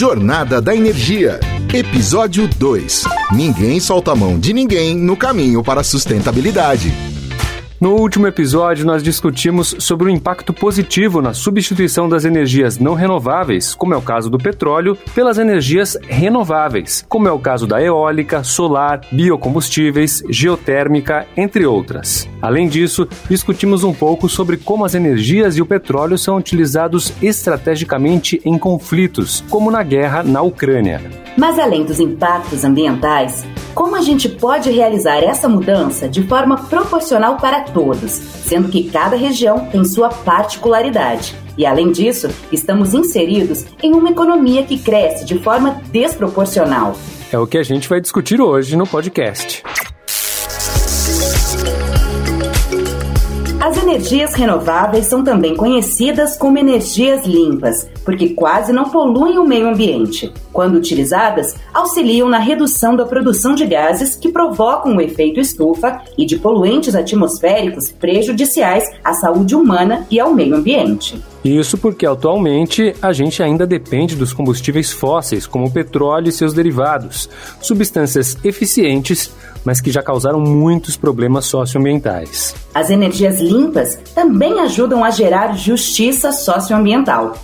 Jornada da Energia. Episódio 2. Ninguém solta a mão de ninguém no caminho para a sustentabilidade. No último episódio, nós discutimos sobre o impacto positivo na substituição das energias não renováveis, como é o caso do petróleo, pelas energias renováveis, como é o caso da eólica, solar, biocombustíveis, geotérmica, entre outras. Além disso, discutimos um pouco sobre como as energias e o petróleo são utilizados estrategicamente em conflitos, como na guerra na Ucrânia. Mas além dos impactos ambientais, como a gente pode realizar essa mudança de forma proporcional para todos, sendo que cada região tem sua particularidade? E além disso, estamos inseridos em uma economia que cresce de forma desproporcional. É o que a gente vai discutir hoje no podcast. Energias renováveis são também conhecidas como energias limpas, porque quase não poluem o meio ambiente. Quando utilizadas, auxiliam na redução da produção de gases que provocam o efeito estufa e de poluentes atmosféricos prejudiciais à saúde humana e ao meio ambiente. Isso porque atualmente a gente ainda depende dos combustíveis fósseis, como o petróleo e seus derivados, substâncias eficientes, mas que já causaram muitos problemas socioambientais. As energias limpas também ajudam a gerar justiça socioambiental.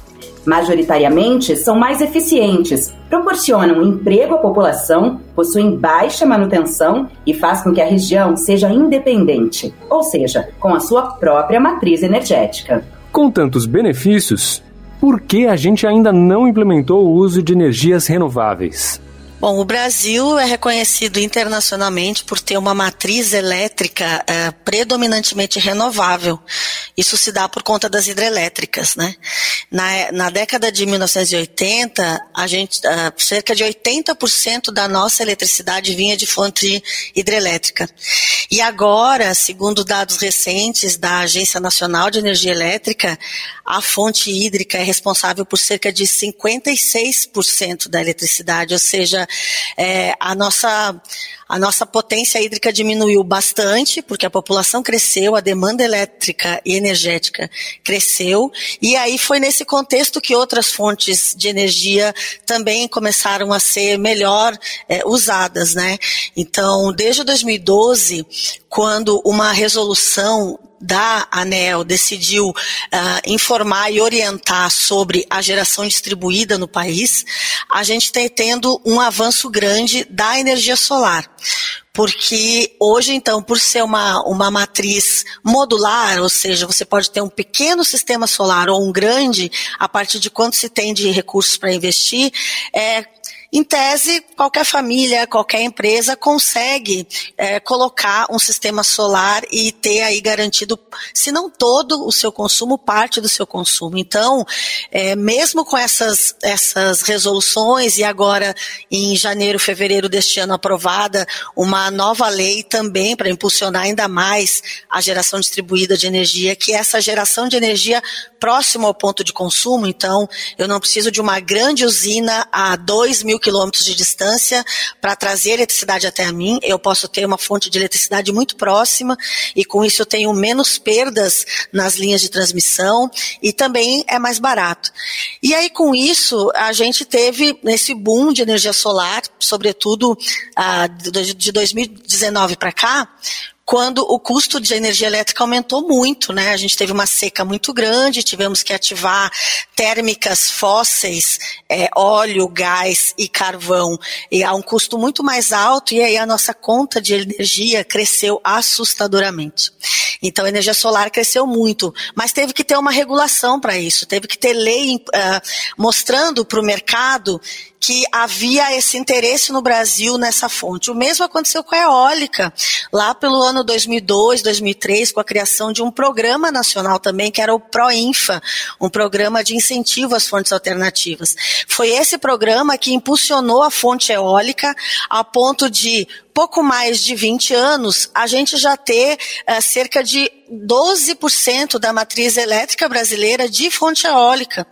Majoritariamente, são mais eficientes, proporcionam emprego à população, possuem baixa manutenção e faz com que a região seja independente, ou seja, com a sua própria matriz energética. Com tantos benefícios, por que a gente ainda não implementou o uso de energias renováveis? Bom, o Brasil é reconhecido internacionalmente por ter uma matriz elétrica é, predominantemente renovável. Isso se dá por conta das hidrelétricas, né? Na, na década de 1980, a gente, uh, cerca de 80% da nossa eletricidade vinha de fonte hidrelétrica. E agora, segundo dados recentes da Agência Nacional de Energia Elétrica, a fonte hídrica é responsável por cerca de 56% da eletricidade, ou seja, é, a nossa a nossa potência hídrica diminuiu bastante, porque a população cresceu, a demanda elétrica e energética cresceu, e aí foi nesse contexto que outras fontes de energia também começaram a ser melhor é, usadas, né? Então, desde 2012, quando uma resolução da ANEL decidiu uh, informar e orientar sobre a geração distribuída no país, a gente está tendo um avanço grande da energia solar. Porque hoje, então, por ser uma, uma matriz modular, ou seja, você pode ter um pequeno sistema solar ou um grande, a partir de quanto se tem de recursos para investir, é, em tese, qualquer família, qualquer empresa consegue é, colocar um sistema solar e ter aí garantido, se não todo o seu consumo, parte do seu consumo. Então, é, mesmo com essas, essas resoluções e agora em janeiro, fevereiro deste ano aprovada uma nova lei também para impulsionar ainda mais a geração distribuída de energia, que essa geração de energia próximo ao ponto de consumo. Então, eu não preciso de uma grande usina a 2 mil quilômetros de distância para trazer eletricidade até a mim. Eu posso ter uma fonte de eletricidade muito próxima e com isso eu tenho menos perdas nas linhas de transmissão e também é mais barato. E aí com isso a gente teve esse boom de energia solar, sobretudo ah, de 2019 para cá, quando o custo de energia elétrica aumentou muito, né? A gente teve uma seca muito grande, tivemos que ativar térmicas fósseis, é, óleo, gás e carvão, e a um custo muito mais alto, e aí a nossa conta de energia cresceu assustadoramente. Então a energia solar cresceu muito, mas teve que ter uma regulação para isso, teve que ter lei uh, mostrando para o mercado que havia esse interesse no Brasil nessa fonte. O mesmo aconteceu com a eólica, lá pelo ano 2002, 2003, com a criação de um programa nacional também, que era o PROINFA, um programa de incentivo às fontes alternativas. Foi esse programa que impulsionou a fonte eólica a ponto de pouco mais de 20 anos, a gente já ter uh, cerca de 12% da matriz elétrica brasileira de fonte eólica,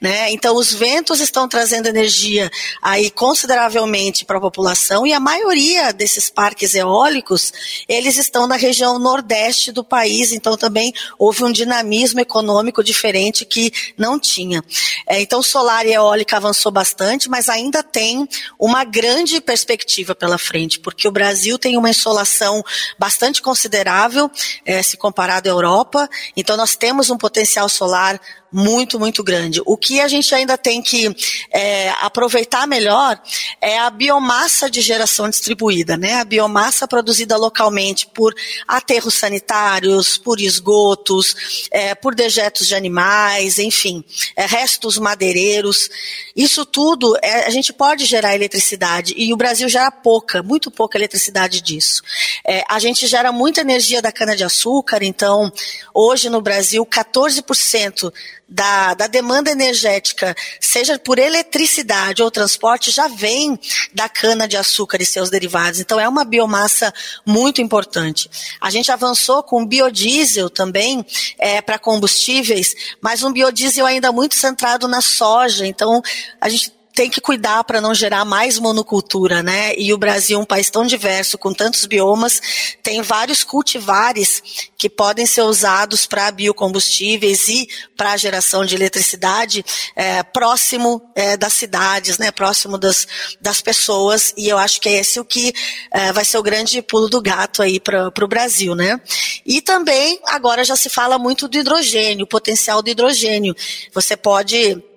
né? Então os ventos estão trazendo energia aí consideravelmente para a população e a maioria desses parques eólicos, eles estão na região nordeste do país, então também houve um dinamismo econômico diferente que não tinha. É, então solar e eólica avançou bastante, mas ainda tem uma grande perspectiva pela frente, porque o Brasil tem uma insolação bastante considerável, é, se comparado comparado à Europa. Então, nós temos um potencial solar muito, muito grande. O que a gente ainda tem que é, aproveitar melhor é a biomassa de geração distribuída, né? A biomassa produzida localmente por aterros sanitários, por esgotos, é, por dejetos de animais, enfim, é, restos madeireiros. Isso tudo é, a gente pode gerar eletricidade e o Brasil gera pouca, muito pouca eletricidade disso. É, a gente gera muita energia da cana de açúcar, então hoje no Brasil 14% da, da demanda energética, seja por eletricidade ou transporte, já vem da cana-de-açúcar e seus derivados. Então, é uma biomassa muito importante. A gente avançou com biodiesel também é, para combustíveis, mas um biodiesel ainda muito centrado na soja. Então, a gente tem que cuidar para não gerar mais monocultura, né? E o Brasil, um país tão diverso, com tantos biomas, tem vários cultivares que podem ser usados para biocombustíveis e para geração de eletricidade é, próximo é, das cidades, né? Próximo das, das pessoas. E eu acho que é esse o que é, vai ser o grande pulo do gato aí para o Brasil, né? E também agora já se fala muito do hidrogênio, o potencial do hidrogênio. Você pode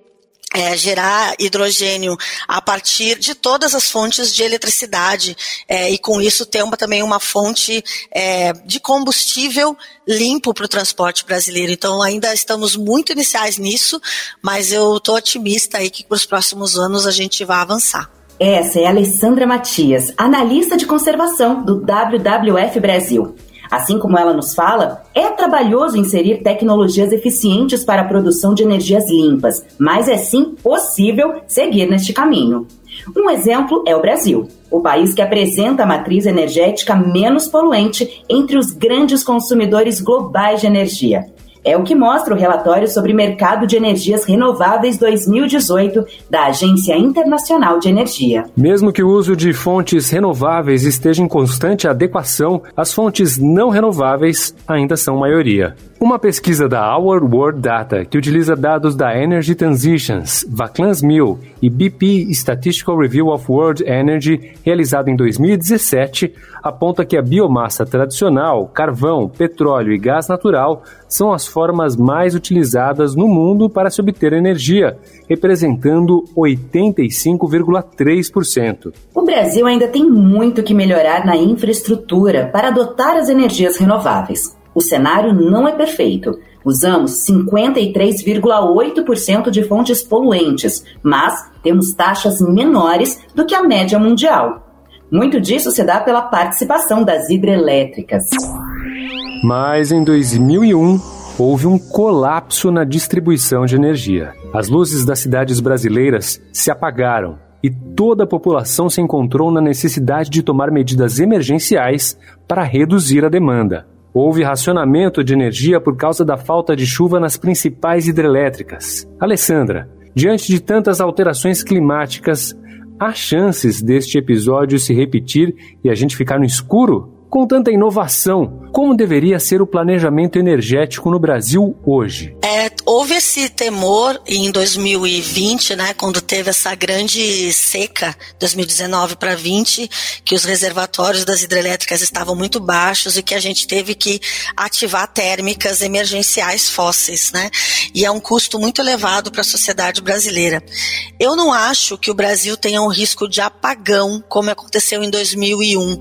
é, gerar hidrogênio a partir de todas as fontes de eletricidade é, e com isso ter uma, também uma fonte é, de combustível limpo para o transporte brasileiro. Então ainda estamos muito iniciais nisso, mas eu estou otimista aí que para os próximos anos a gente vai avançar. Essa é a Alessandra Matias, analista de conservação do WWF Brasil. Assim como ela nos fala, é trabalhoso inserir tecnologias eficientes para a produção de energias limpas, mas é sim possível seguir neste caminho. Um exemplo é o Brasil, o país que apresenta a matriz energética menos poluente entre os grandes consumidores globais de energia. É o que mostra o relatório sobre mercado de energias renováveis 2018 da Agência Internacional de Energia. Mesmo que o uso de fontes renováveis esteja em constante adequação, as fontes não renováveis ainda são maioria. Uma pesquisa da Our World Data, que utiliza dados da Energy Transitions, Vaclans Mill e BP Statistical Review of World Energy, realizada em 2017, aponta que a biomassa tradicional, carvão, petróleo e gás natural são as formas mais utilizadas no mundo para se obter energia, representando 85,3%. O Brasil ainda tem muito que melhorar na infraestrutura para adotar as energias renováveis. O cenário não é perfeito. Usamos 53,8% de fontes poluentes, mas temos taxas menores do que a média mundial. Muito disso se dá pela participação das hidrelétricas. Mas em 2001, houve um colapso na distribuição de energia. As luzes das cidades brasileiras se apagaram e toda a população se encontrou na necessidade de tomar medidas emergenciais para reduzir a demanda. Houve racionamento de energia por causa da falta de chuva nas principais hidrelétricas. Alessandra, diante de tantas alterações climáticas, há chances deste episódio se repetir e a gente ficar no escuro? Com tanta inovação, como deveria ser o planejamento energético no Brasil hoje? É, houve esse temor em 2020, né, quando teve essa grande seca, 2019 para 20, que os reservatórios das hidrelétricas estavam muito baixos e que a gente teve que ativar térmicas emergenciais fósseis, né? E é um custo muito elevado para a sociedade brasileira. Eu não acho que o Brasil tenha um risco de apagão como aconteceu em 2001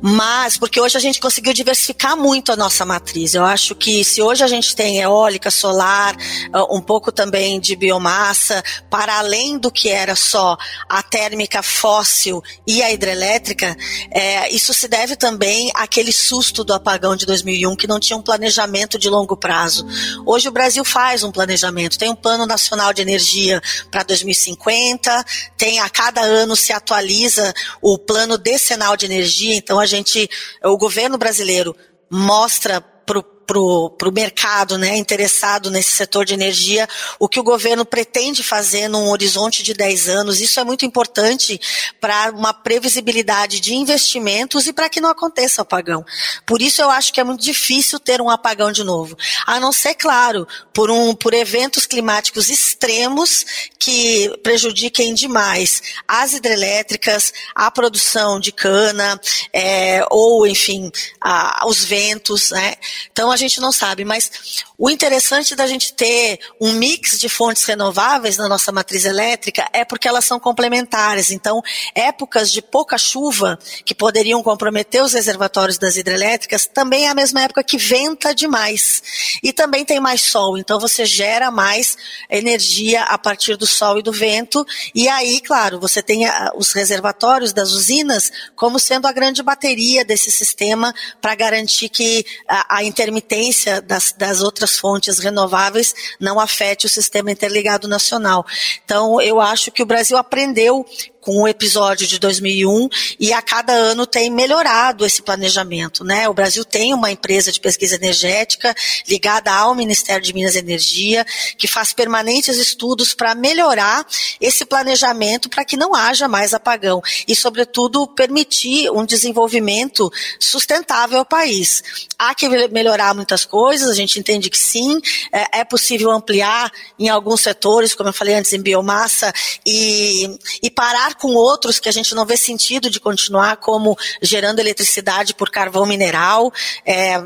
Mas, porque hoje a gente conseguiu diversificar muito a nossa matriz. Eu acho que se hoje a gente tem eólica, solar, ah, um pouco também de biomassa, para além do que era só a térmica fóssil e a hidrelétrica, é, isso se deve também àquele susto do apagão de 2001, que não tinha um planejamento de longo prazo. Hoje o Brasil faz um planejamento, tem um plano nacional de energia para 2050, tem a cada ano se atualiza o plano decenal de energia, então a gente, o governo brasileiro mostra para para o mercado né, interessado nesse setor de energia, o que o governo pretende fazer num horizonte de 10 anos. Isso é muito importante para uma previsibilidade de investimentos e para que não aconteça apagão. Por isso eu acho que é muito difícil ter um apagão de novo. A não ser, claro, por, um, por eventos climáticos extremos que prejudiquem demais as hidrelétricas, a produção de cana, é, ou, enfim, a, os ventos. Né? Então, a gente não sabe, mas o interessante da gente ter um mix de fontes renováveis na nossa matriz elétrica é porque elas são complementares. Então, épocas de pouca chuva, que poderiam comprometer os reservatórios das hidrelétricas, também é a mesma época que venta demais. E também tem mais sol, então você gera mais energia a partir do sol e do vento. E aí, claro, você tem os reservatórios das usinas como sendo a grande bateria desse sistema para garantir que a, a intermitência intermitência das, das outras fontes renováveis não afete o sistema interligado nacional. Então, eu acho que o Brasil aprendeu com o episódio de 2001 e a cada ano tem melhorado esse planejamento, né? O Brasil tem uma empresa de pesquisa energética ligada ao Ministério de Minas e Energia que faz permanentes estudos para melhorar esse planejamento para que não haja mais apagão e, sobretudo, permitir um desenvolvimento sustentável ao país. Há que melhorar muitas coisas, a gente entende que sim, é, é possível ampliar em alguns setores, como eu falei antes, em biomassa e, e parar com outros que a gente não vê sentido de continuar, como gerando eletricidade por carvão mineral, é,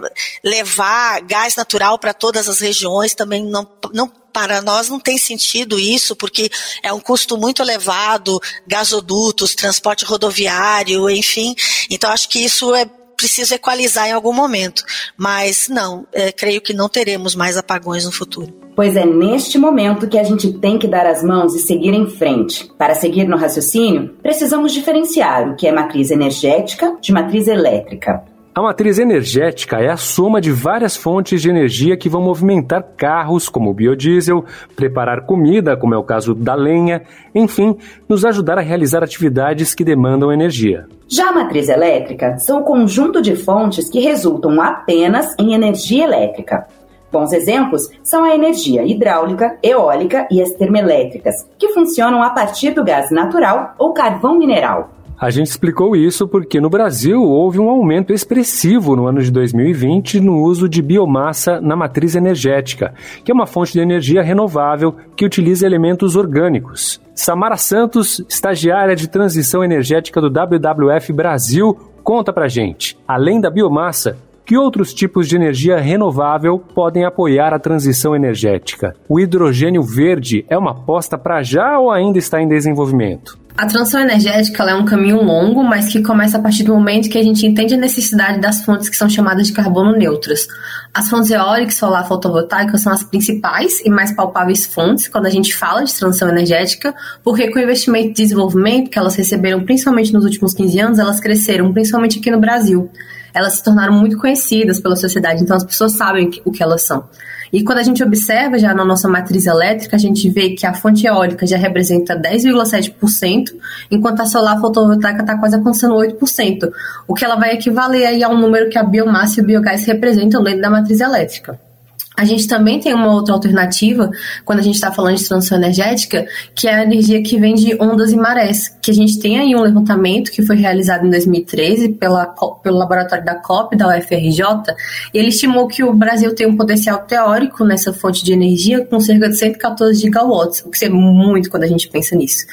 levar gás natural para todas as regiões também não, não para nós não tem sentido isso, porque é um custo muito elevado, gasodutos, transporte rodoviário, enfim. Então, acho que isso é preciso equalizar em algum momento. Mas não, é, creio que não teremos mais apagões no futuro pois é neste momento que a gente tem que dar as mãos e seguir em frente. Para seguir no raciocínio, precisamos diferenciar o que é matriz energética de matriz elétrica. A matriz energética é a soma de várias fontes de energia que vão movimentar carros, como o biodiesel, preparar comida, como é o caso da lenha, enfim, nos ajudar a realizar atividades que demandam energia. Já a matriz elétrica são o conjunto de fontes que resultam apenas em energia elétrica. Bons exemplos são a energia hidráulica, eólica e as termoelétricas, que funcionam a partir do gás natural ou carvão mineral. A gente explicou isso porque no Brasil houve um aumento expressivo no ano de 2020 no uso de biomassa na matriz energética, que é uma fonte de energia renovável que utiliza elementos orgânicos. Samara Santos, estagiária de transição energética do WWF Brasil, conta pra gente. Além da biomassa, que outros tipos de energia renovável podem apoiar a transição energética? O hidrogênio verde é uma aposta para já ou ainda está em desenvolvimento? A transição energética é um caminho longo, mas que começa a partir do momento que a gente entende a necessidade das fontes que são chamadas de carbono neutras. As fontes eólicas, solar, fotovoltaicas são as principais e mais palpáveis fontes quando a gente fala de transição energética, porque com o investimento e desenvolvimento que elas receberam principalmente nos últimos 15 anos, elas cresceram principalmente aqui no Brasil elas se tornaram muito conhecidas pela sociedade, então as pessoas sabem o que elas são. E quando a gente observa já na nossa matriz elétrica, a gente vê que a fonte eólica já representa 10,7%, enquanto a solar fotovoltaica está quase alcançando 8%, o que ela vai equivaler aí a um número que a biomassa e o biogás representam dentro da matriz elétrica. A gente também tem uma outra alternativa, quando a gente está falando de transição energética, que é a energia que vem de ondas e marés, que a gente tem aí um levantamento que foi realizado em 2013 pela, pelo laboratório da COP, da UFRJ, e ele estimou que o Brasil tem um potencial teórico nessa fonte de energia com cerca de 114 gigawatts, o que é muito quando a gente pensa nisso.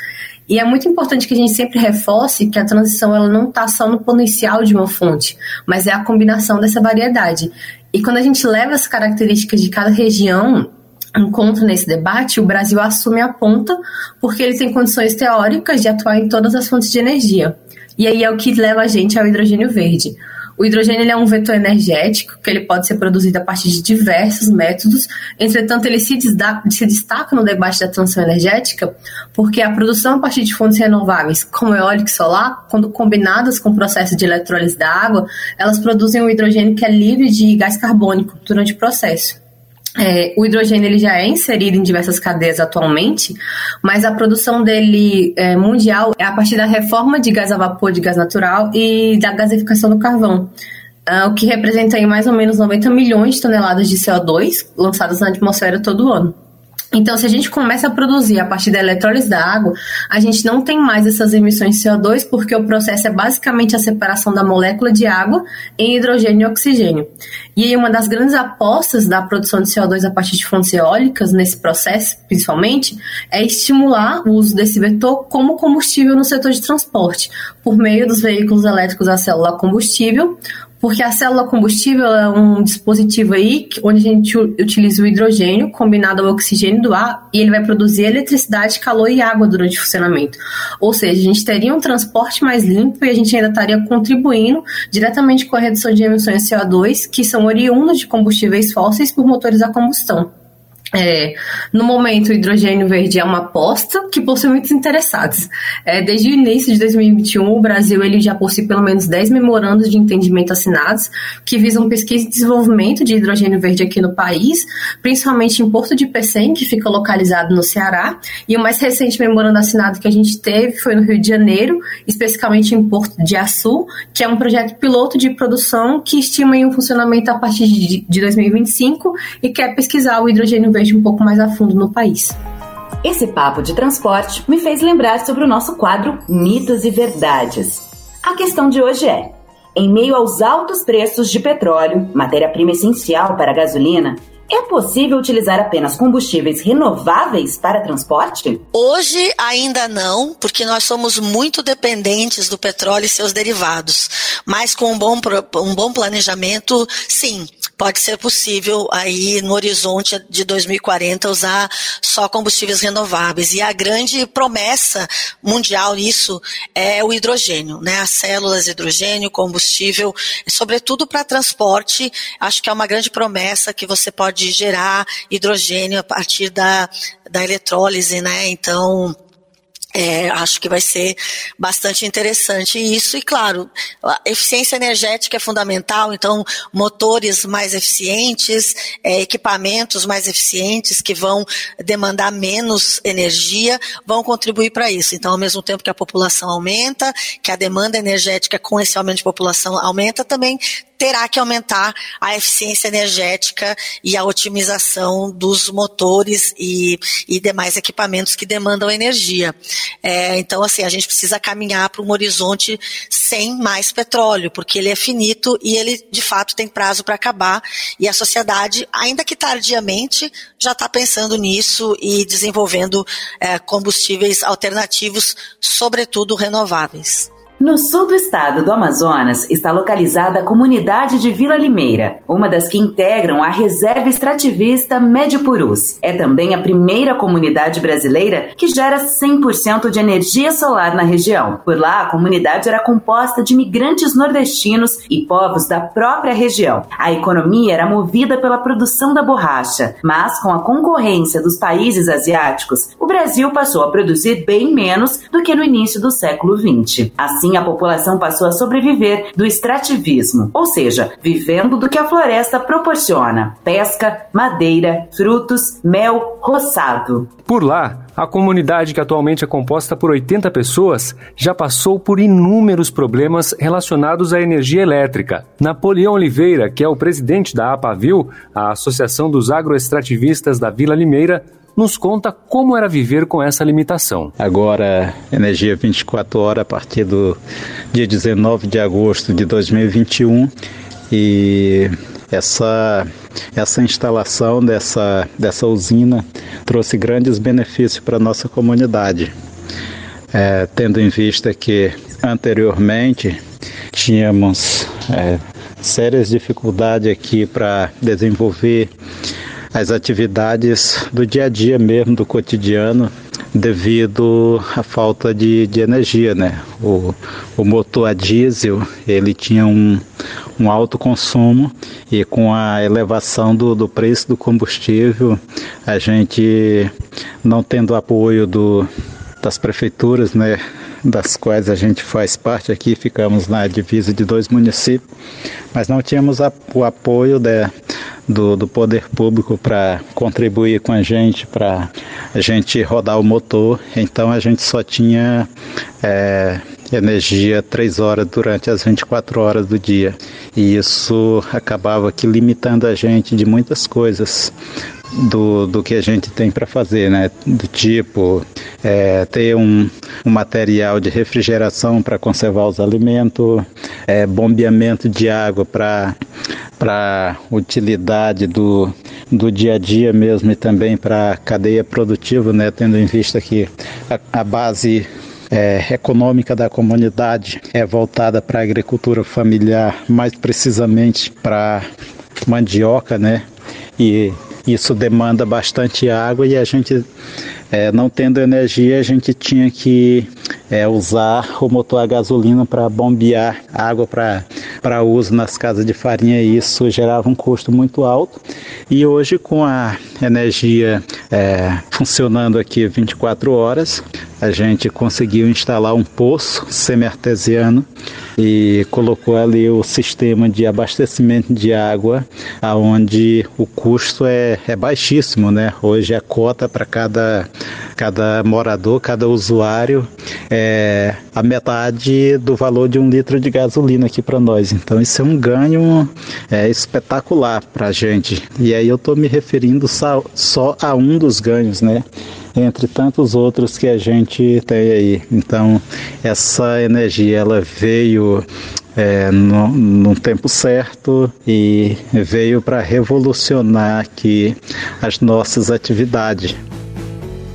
E é muito importante que a gente sempre reforce que a transição ela não está só no potencial de uma fonte, mas é a combinação dessa variedade. E quando a gente leva as características de cada região em conta nesse debate, o Brasil assume a ponta porque ele tem condições teóricas de atuar em todas as fontes de energia. E aí é o que leva a gente ao hidrogênio verde. O hidrogênio é um vetor energético que ele pode ser produzido a partir de diversos métodos. Entretanto, ele se, se destaca no debate da transição energética porque a produção a partir de fontes renováveis, como eólica e solar, quando combinadas com o processo de eletrólise da água, elas produzem um hidrogênio que é livre de gás carbônico durante o processo. É, o hidrogênio ele já é inserido em diversas cadeias atualmente, mas a produção dele é, mundial é a partir da reforma de gás a vapor, de gás natural e da gasificação do carvão, uh, o que representa aí mais ou menos 90 milhões de toneladas de CO2 lançadas na atmosfera todo ano. Então, se a gente começa a produzir a partir da eletrólise da água, a gente não tem mais essas emissões de CO2, porque o processo é basicamente a separação da molécula de água em hidrogênio e oxigênio. E uma das grandes apostas da produção de CO2 a partir de fontes eólicas, nesse processo, principalmente, é estimular o uso desse vetor como combustível no setor de transporte, por meio dos veículos elétricos a célula combustível, porque a célula combustível é um dispositivo aí onde a gente utiliza o hidrogênio combinado ao oxigênio do ar e ele vai produzir eletricidade, calor e água durante o funcionamento. Ou seja, a gente teria um transporte mais limpo e a gente ainda estaria contribuindo diretamente com a redução de emissões de CO2 que são oriundas de combustíveis fósseis por motores a combustão. É, no momento, o hidrogênio verde é uma aposta que possui muitos interessados. É, desde o início de 2021, o Brasil ele já possui pelo menos 10 memorandos de entendimento assinados que visam pesquisa e desenvolvimento de hidrogênio verde aqui no país, principalmente em Porto de Pecém, que fica localizado no Ceará. E o mais recente memorando assinado que a gente teve foi no Rio de Janeiro, especificamente em Porto de Açu, que é um projeto piloto de produção que estima um funcionamento a partir de, de 2025 e quer pesquisar o hidrogênio verde um pouco mais a fundo no país. Esse papo de transporte me fez lembrar sobre o nosso quadro Mitos e Verdades. A questão de hoje é: em meio aos altos preços de petróleo, matéria-prima essencial para a gasolina, é possível utilizar apenas combustíveis renováveis para transporte? Hoje ainda não, porque nós somos muito dependentes do petróleo e seus derivados. Mas com um bom, um bom planejamento, sim, pode ser possível aí no horizonte de 2040 usar só combustíveis renováveis. E a grande promessa mundial nisso é o hidrogênio, né? As células hidrogênio, combustível, sobretudo para transporte, acho que é uma grande promessa que você pode pode gerar hidrogênio a partir da, da eletrólise, né? Então, é, acho que vai ser bastante interessante isso. E, claro, eficiência energética é fundamental, então, motores mais eficientes, é, equipamentos mais eficientes que vão demandar menos energia vão contribuir para isso. Então, ao mesmo tempo que a população aumenta, que a demanda energética com esse aumento de população aumenta, também terá que aumentar a eficiência energética e a otimização dos motores e, e demais equipamentos que demandam energia. É, então, assim, a gente precisa caminhar para um horizonte sem mais petróleo, porque ele é finito e ele, de fato, tem prazo para acabar. E a sociedade, ainda que tardiamente, já está pensando nisso e desenvolvendo é, combustíveis alternativos, sobretudo renováveis. No sul do estado do Amazonas está localizada a comunidade de Vila Limeira, uma das que integram a reserva extrativista Médio Purus. É também a primeira comunidade brasileira que gera 100% de energia solar na região. Por lá, a comunidade era composta de migrantes nordestinos e povos da própria região. A economia era movida pela produção da borracha, mas com a concorrência dos países asiáticos, o Brasil passou a produzir bem menos do que no início do século XX. Assim, assim a população passou a sobreviver do extrativismo, ou seja, vivendo do que a floresta proporciona: pesca, madeira, frutos, mel, roçado. Por lá, a comunidade, que atualmente é composta por 80 pessoas, já passou por inúmeros problemas relacionados à energia elétrica. Napoleão Oliveira, que é o presidente da APAVIL, a Associação dos Agroextrativistas da Vila Limeira, nos conta como era viver com essa limitação. Agora, energia 24 horas a partir do dia 19 de agosto de 2021 e essa essa instalação dessa, dessa usina trouxe grandes benefícios para nossa comunidade, é, tendo em vista que anteriormente tínhamos é, sérias dificuldades aqui para desenvolver as atividades do dia a dia mesmo, do cotidiano, devido à falta de, de energia, né? O, o motor a diesel, ele tinha um, um alto consumo e com a elevação do, do preço do combustível, a gente não tendo apoio do, das prefeituras, né, das quais a gente faz parte aqui, ficamos na divisa de dois municípios, mas não tínhamos a, o apoio de, do, do poder público para contribuir com a gente, para a gente rodar o motor, então a gente só tinha é, energia três horas durante as 24 horas do dia. E isso acabava aqui limitando a gente de muitas coisas do, do que a gente tem para fazer, né? Do tipo é, ter um, um, material de refrigeração para conservar os alimentos, é, bombeamento de água para para utilidade do, do dia a dia mesmo e também para a cadeia produtiva, né? Tendo em vista que a, a base é, econômica da comunidade é voltada para a agricultura familiar, mais precisamente para mandioca, né? E isso demanda bastante água e a gente, é, não tendo energia, a gente tinha que é, usar o motor a gasolina para bombear água para uso nas casas de farinha e isso gerava um custo muito alto. E hoje, com a energia é, funcionando aqui 24 horas, a gente conseguiu instalar um poço semi-artesiano e colocou ali o sistema de abastecimento de água, aonde o custo é, é baixíssimo, né? Hoje a cota para cada, cada morador, cada usuário é a metade do valor de um litro de gasolina aqui para nós. Então isso é um ganho é, espetacular para a gente. E aí eu estou me referindo só, só a um dos ganhos, né? Entre tantos outros que a gente tem aí. Então, essa energia ela veio é, no, no, tempo certo e veio para revolucionar aqui as nossas atividades.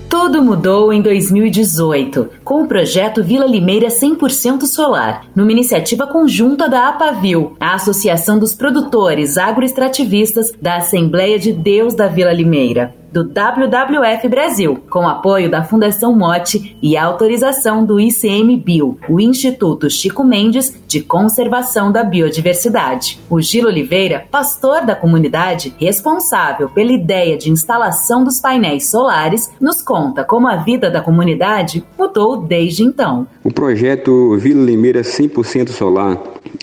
Tudo mudou em 2018, com o projeto Vila Limeira 100% Solar, numa iniciativa conjunta da APAVIL, a Associação dos Produtores Agroextrativistas da Assembleia de Deus da Vila Limeira do WWF Brasil, com apoio da Fundação Mote e autorização do ICMBio, o Instituto Chico Mendes de Conservação da Biodiversidade. O Gilo Oliveira, pastor da comunidade, responsável pela ideia de instalação dos painéis solares, nos conta como a vida da comunidade mudou desde então. O projeto Vila Limeira 100% Solar,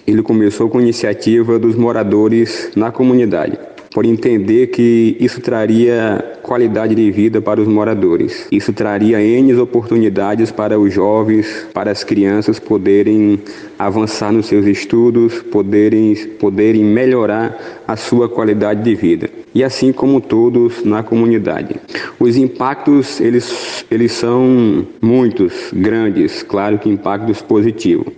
ele começou com iniciativa dos moradores na comunidade por entender que isso traria qualidade de vida para os moradores. Isso traria N oportunidades para os jovens, para as crianças poderem avançar nos seus estudos, poderem, poderem melhorar a sua qualidade de vida. E assim como todos na comunidade. Os impactos, eles, eles são muitos, grandes, claro que impactos positivos.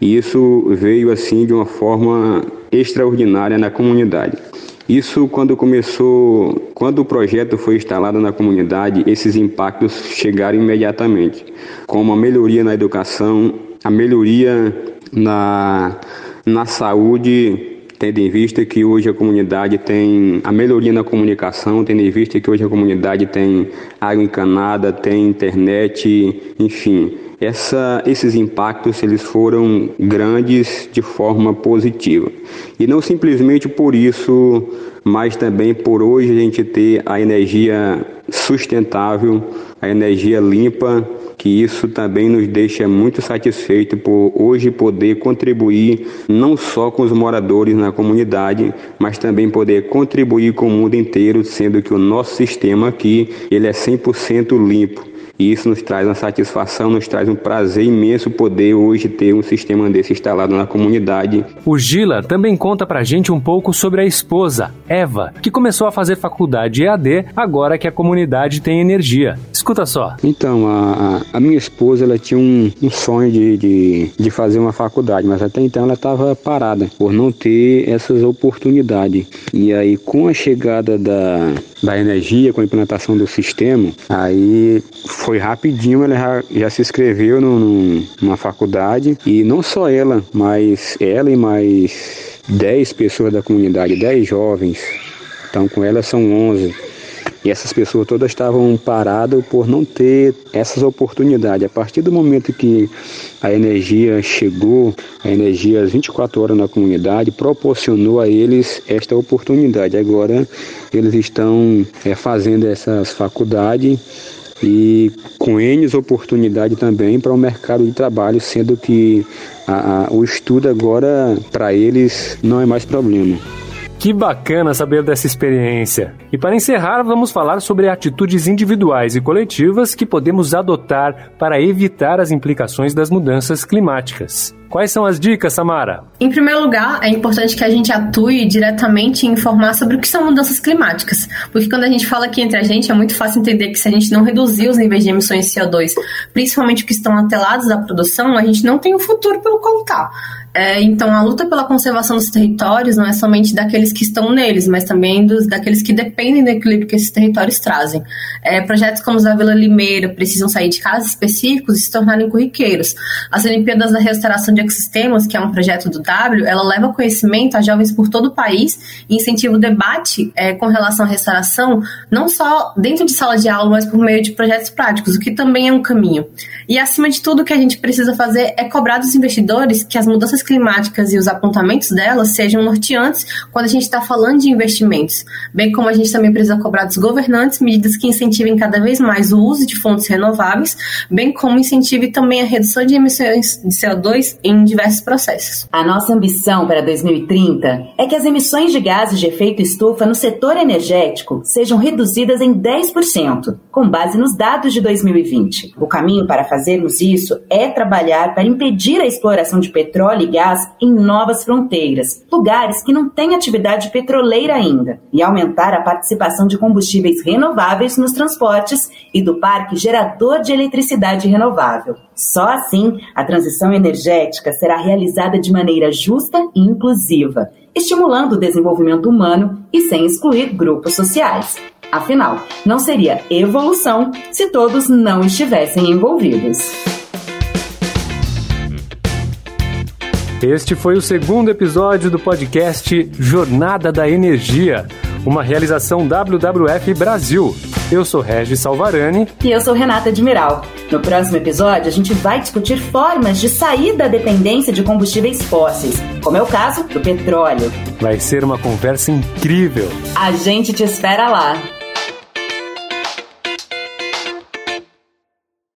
E isso veio assim de uma forma extraordinária na comunidade. Isso quando começou, quando o projeto foi instalado na comunidade, esses impactos chegaram imediatamente, como a melhoria na educação, a melhoria na, na saúde, tendo em vista que hoje a comunidade tem a melhoria na comunicação, tendo em vista que hoje a comunidade tem água encanada, tem internet, enfim. Essa, esses impactos eles foram grandes de forma positiva. E não simplesmente por isso, mas também por hoje a gente ter a energia sustentável, a energia limpa, que isso também nos deixa muito satisfeito por hoje poder contribuir não só com os moradores na comunidade, mas também poder contribuir com o mundo inteiro, sendo que o nosso sistema aqui ele é 100% limpo. E isso nos traz uma satisfação, nos traz um prazer imenso poder hoje ter um sistema desse instalado na comunidade. O Gila também conta pra gente um pouco sobre a esposa, Eva, que começou a fazer faculdade EAD agora que a comunidade tem energia. Escuta só. Então, a, a minha esposa ela tinha um, um sonho de, de, de, fazer uma faculdade, mas até então ela estava parada por não ter essas oportunidades. E aí, com a chegada da, da energia, com a implantação do sistema, aí foi rapidinho, ela já, já se inscreveu no, numa faculdade e não só ela, mas ela e mais 10 pessoas da comunidade, 10 jovens. Então com ela são 11. E essas pessoas todas estavam paradas por não ter essas oportunidades. A partir do momento que a energia chegou, a energia às 24 horas na comunidade, proporcionou a eles esta oportunidade. Agora eles estão é, fazendo essas faculdades e com N oportunidades também para o mercado de trabalho, sendo que a, a, o estudo agora para eles não é mais problema. Que bacana saber dessa experiência. E para encerrar, vamos falar sobre atitudes individuais e coletivas que podemos adotar para evitar as implicações das mudanças climáticas. Quais são as dicas, Samara? Em primeiro lugar, é importante que a gente atue diretamente em informar sobre o que são mudanças climáticas, porque quando a gente fala aqui entre a gente, é muito fácil entender que se a gente não reduzir os níveis de emissões de CO2, principalmente que estão atrelados à produção, a gente não tem o futuro pelo qual lutar. É, então, a luta pela conservação dos territórios não é somente daqueles que estão neles, mas também dos, daqueles que dependem do equilíbrio que esses territórios trazem. É, projetos como os da Vila Limeira precisam sair de casos específicos e se tornarem corriqueiros. As Olimpíadas da Restauração de Ecossistemas, que é um projeto do W, ela leva conhecimento a jovens por todo o país e incentiva o debate é, com relação à restauração, não só dentro de sala de aula, mas por meio de projetos práticos, o que também é um caminho. E, acima de tudo, o que a gente precisa fazer é cobrar dos investidores que as mudanças climáticas e os apontamentos delas sejam norteantes quando a gente está falando de investimentos, bem como a gente também precisa cobrar dos governantes medidas que incentivem cada vez mais o uso de fontes renováveis, bem como incentive também a redução de emissões de CO2 em diversos processos. A nossa ambição para 2030 é que as emissões de gases de efeito estufa no setor energético sejam reduzidas em 10%, com base nos dados de 2020. O caminho para fazermos isso é trabalhar para impedir a exploração de petróleo gás em novas fronteiras, lugares que não têm atividade petroleira ainda, e aumentar a participação de combustíveis renováveis nos transportes e do parque gerador de eletricidade renovável. Só assim a transição energética será realizada de maneira justa e inclusiva, estimulando o desenvolvimento humano e sem excluir grupos sociais. Afinal, não seria evolução se todos não estivessem envolvidos. Este foi o segundo episódio do podcast Jornada da Energia, uma realização WWF Brasil. Eu sou Regis Salvarani. E eu sou Renata Admiral. No próximo episódio, a gente vai discutir formas de sair da dependência de combustíveis fósseis, como é o caso do petróleo. Vai ser uma conversa incrível. A gente te espera lá.